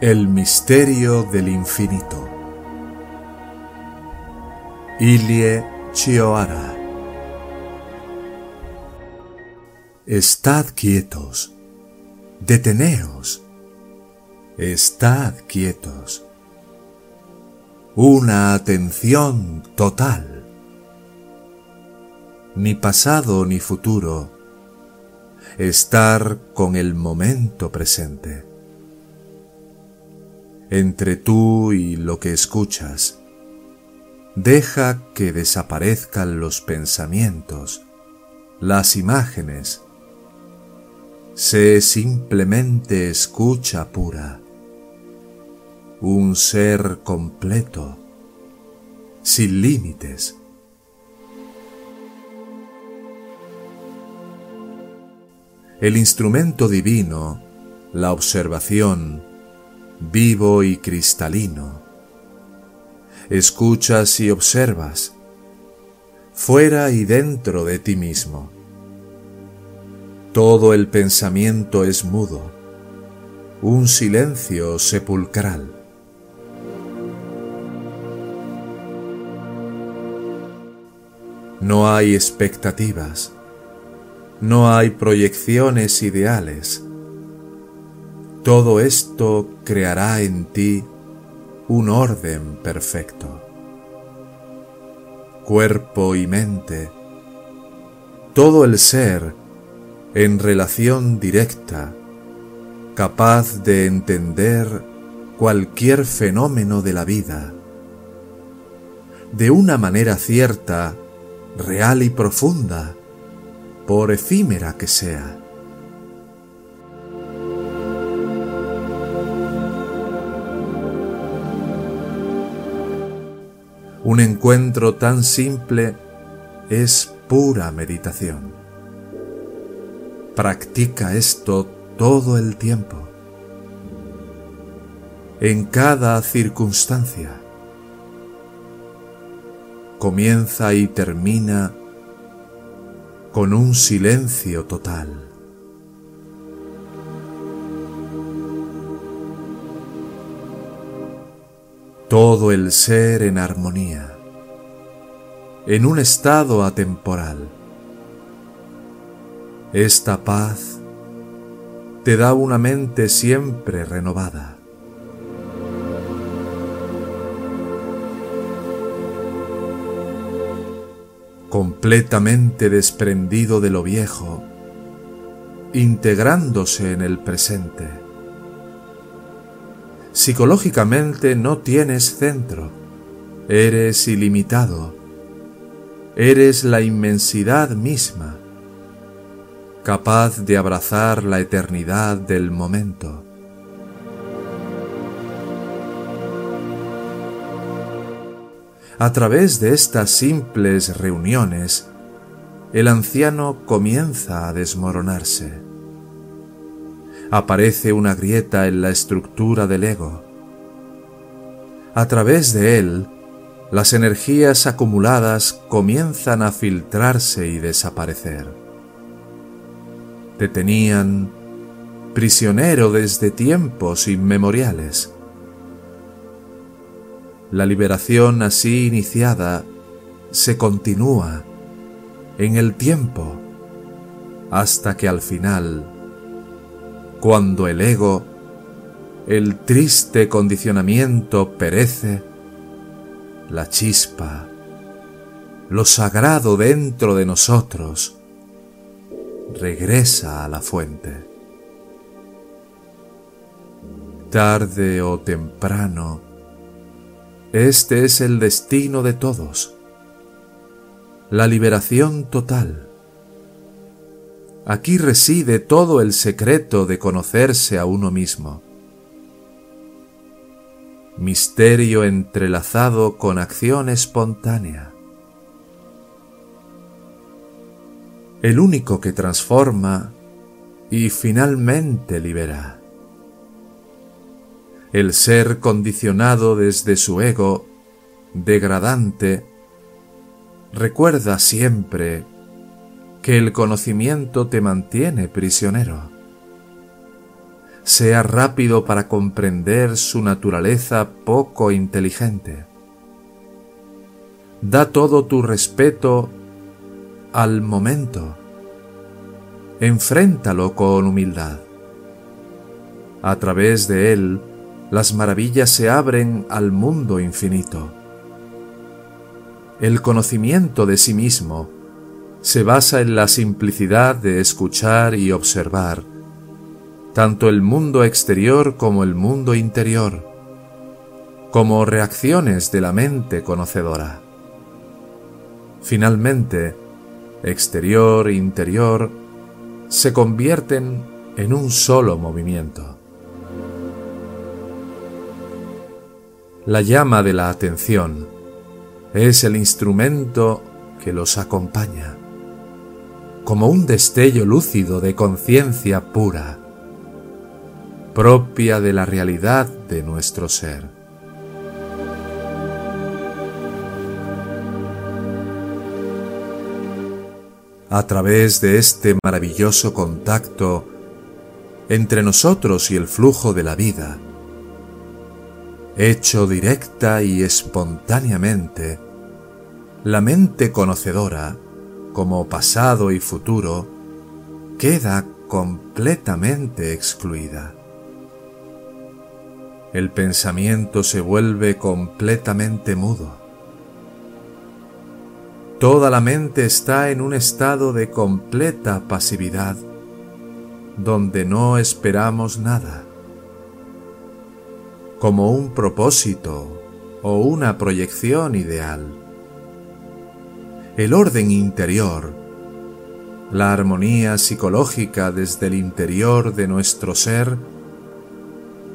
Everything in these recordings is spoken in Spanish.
El misterio del infinito. Ilie Chioara. Estad quietos, deteneos, estad quietos. Una atención total. Ni pasado ni futuro. Estar con el momento presente entre tú y lo que escuchas. Deja que desaparezcan los pensamientos, las imágenes. Sé simplemente escucha pura, un ser completo, sin límites. El instrumento divino, la observación, vivo y cristalino. Escuchas y observas, fuera y dentro de ti mismo. Todo el pensamiento es mudo, un silencio sepulcral. No hay expectativas, no hay proyecciones ideales todo esto creará en ti un orden perfecto. Cuerpo y mente, todo el ser en relación directa, capaz de entender cualquier fenómeno de la vida, de una manera cierta, real y profunda, por efímera que sea. Un encuentro tan simple es pura meditación. Practica esto todo el tiempo, en cada circunstancia. Comienza y termina con un silencio total. Todo el ser en armonía, en un estado atemporal. Esta paz te da una mente siempre renovada. completamente desprendido de lo viejo, integrándose en el presente Psicológicamente no tienes centro, eres ilimitado, eres la inmensidad misma, capaz de abrazar la eternidad del momento. A través de estas simples reuniones, el anciano comienza a desmoronarse aparece una grieta en la estructura del ego. A través de él, las energías acumuladas comienzan a filtrarse y desaparecer. Te tenían prisionero desde tiempos inmemoriales. La liberación así iniciada se continúa en el tiempo hasta que al final cuando el ego, el triste condicionamiento perece, la chispa, lo sagrado dentro de nosotros, regresa a la fuente. Tarde o temprano, este es el destino de todos, la liberación total Aquí reside todo el secreto de conocerse a uno mismo. Misterio entrelazado con acción espontánea. El único que transforma y finalmente libera. El ser condicionado desde su ego, degradante, recuerda siempre que el conocimiento te mantiene prisionero. sea rápido para comprender su naturaleza poco inteligente. Da todo tu respeto al momento. Enfréntalo con humildad. A través de él, las maravillas se abren al mundo infinito. El conocimiento de sí mismo se basa en la simplicidad de escuchar y observar tanto el mundo exterior como el mundo interior, como reacciones de la mente conocedora. Finalmente, exterior e interior se convierten en un solo movimiento. La llama de la atención es el instrumento que los acompaña, como un destello lúcido de conciencia pura propia de la realidad de nuestro ser. A través de este maravilloso contacto entre nosotros y el flujo de la vida, hecho directa y espontáneamente, la mente conocedora, como pasado y futuro, queda completamente excluida el pensamiento se vuelve completamente mudo. Toda la mente está en un estado de completa pasividad, donde no esperamos nada. Como un propósito o una proyección ideal. El orden interior, la armonía psicológica desde el interior de nuestro ser,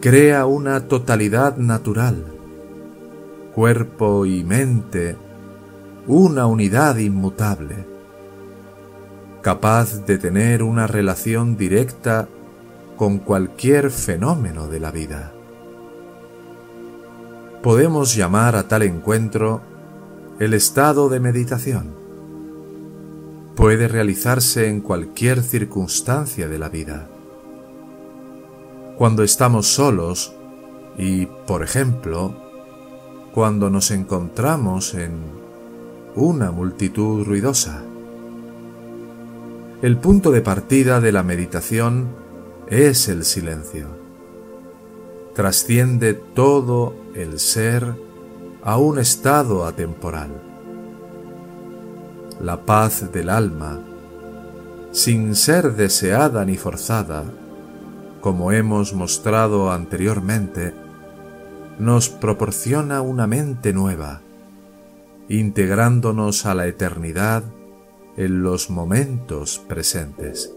crea una totalidad natural, cuerpo y mente, una unidad inmutable, capaz de tener una relación directa con cualquier fenómeno de la vida. Podemos llamar a tal encuentro el estado de meditación. Puede realizarse en cualquier circunstancia de la vida cuando estamos solos y, por ejemplo, cuando nos encontramos en una multitud ruidosa. El punto de partida de la meditación es el silencio. Trasciende todo el ser a un estado atemporal. La paz del alma, sin ser deseada ni forzada, como hemos mostrado anteriormente, nos proporciona una mente nueva, integrándonos a la eternidad en los momentos presentes.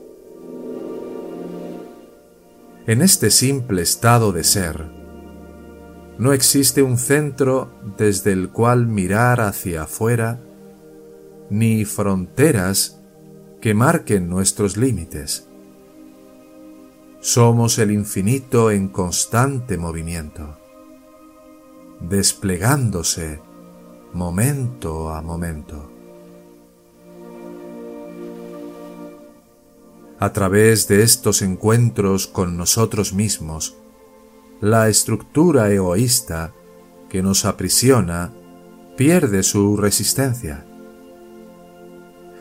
En este simple estado de ser, no existe un centro desde el cual mirar hacia afuera, ni fronteras que marquen nuestros límites. Somos el infinito en constante movimiento, desplegándose momento a momento. A través de estos encuentros con nosotros mismos, la estructura egoísta que nos aprisiona pierde su resistencia.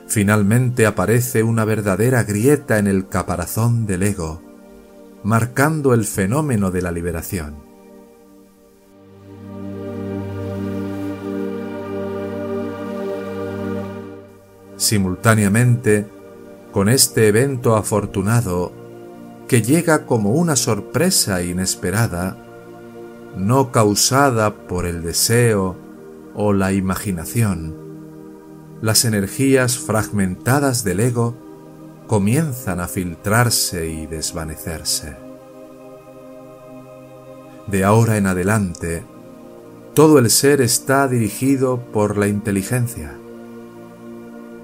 Finalmente aparece una verdadera grieta en el caparazón del ego, marcando el fenómeno de la liberación. Simultáneamente, con este evento afortunado, que llega como una sorpresa inesperada, no causada por el deseo o la imaginación, las energías fragmentadas del ego comienzan a filtrarse y desvanecerse. De ahora en adelante, todo el ser está dirigido por la inteligencia,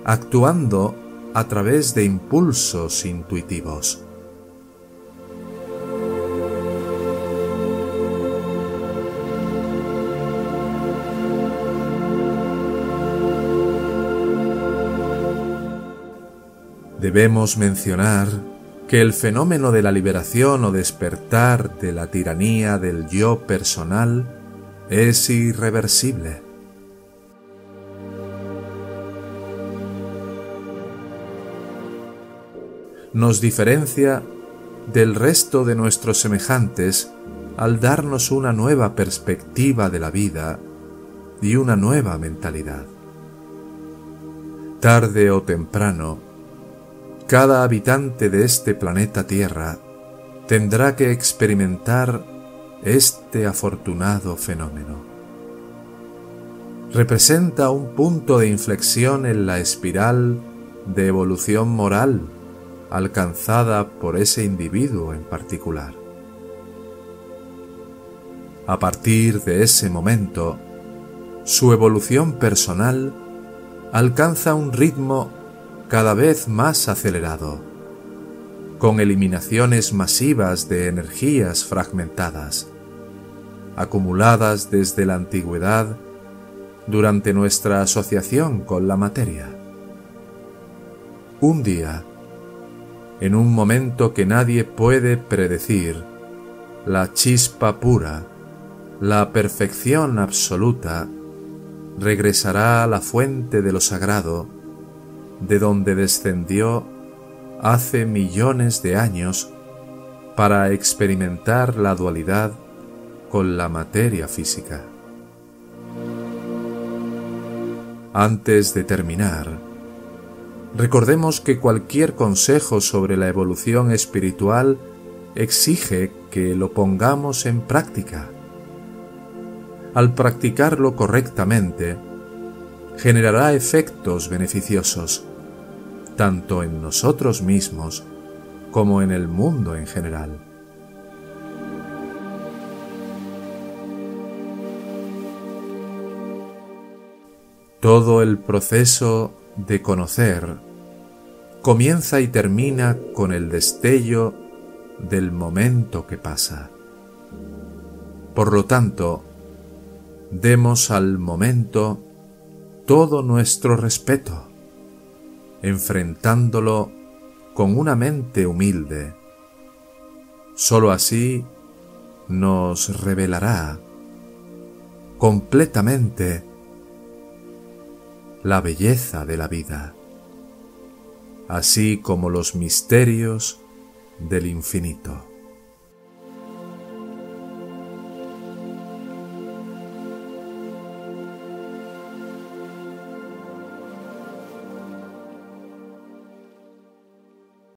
actuando a través de impulsos intuitivos. Debemos mencionar que el fenómeno de la liberación o despertar de la tiranía del yo personal es irreversible. Nos diferencia del resto de nuestros semejantes al darnos una nueva perspectiva de la vida y una nueva mentalidad. Tarde o temprano, cada habitante de este planeta Tierra tendrá que experimentar este afortunado fenómeno. Representa un punto de inflexión en la espiral de evolución moral alcanzada por ese individuo en particular. A partir de ese momento, su evolución personal alcanza un ritmo cada vez más acelerado, con eliminaciones masivas de energías fragmentadas, acumuladas desde la antigüedad durante nuestra asociación con la materia. Un día, en un momento que nadie puede predecir, la chispa pura, la perfección absoluta, regresará a la fuente de lo sagrado, de donde descendió hace millones de años para experimentar la dualidad con la materia física. Antes de terminar, Recordemos que cualquier consejo sobre la evolución espiritual exige que lo pongamos en práctica. Al practicarlo correctamente, generará efectos beneficiosos, tanto en nosotros mismos como en el mundo en general. Todo el proceso de conocer comienza y termina con el destello del momento que pasa. Por lo tanto, demos al momento todo nuestro respeto, enfrentándolo con una mente humilde. Solo así nos revelará completamente la belleza de la vida, así como los misterios del infinito.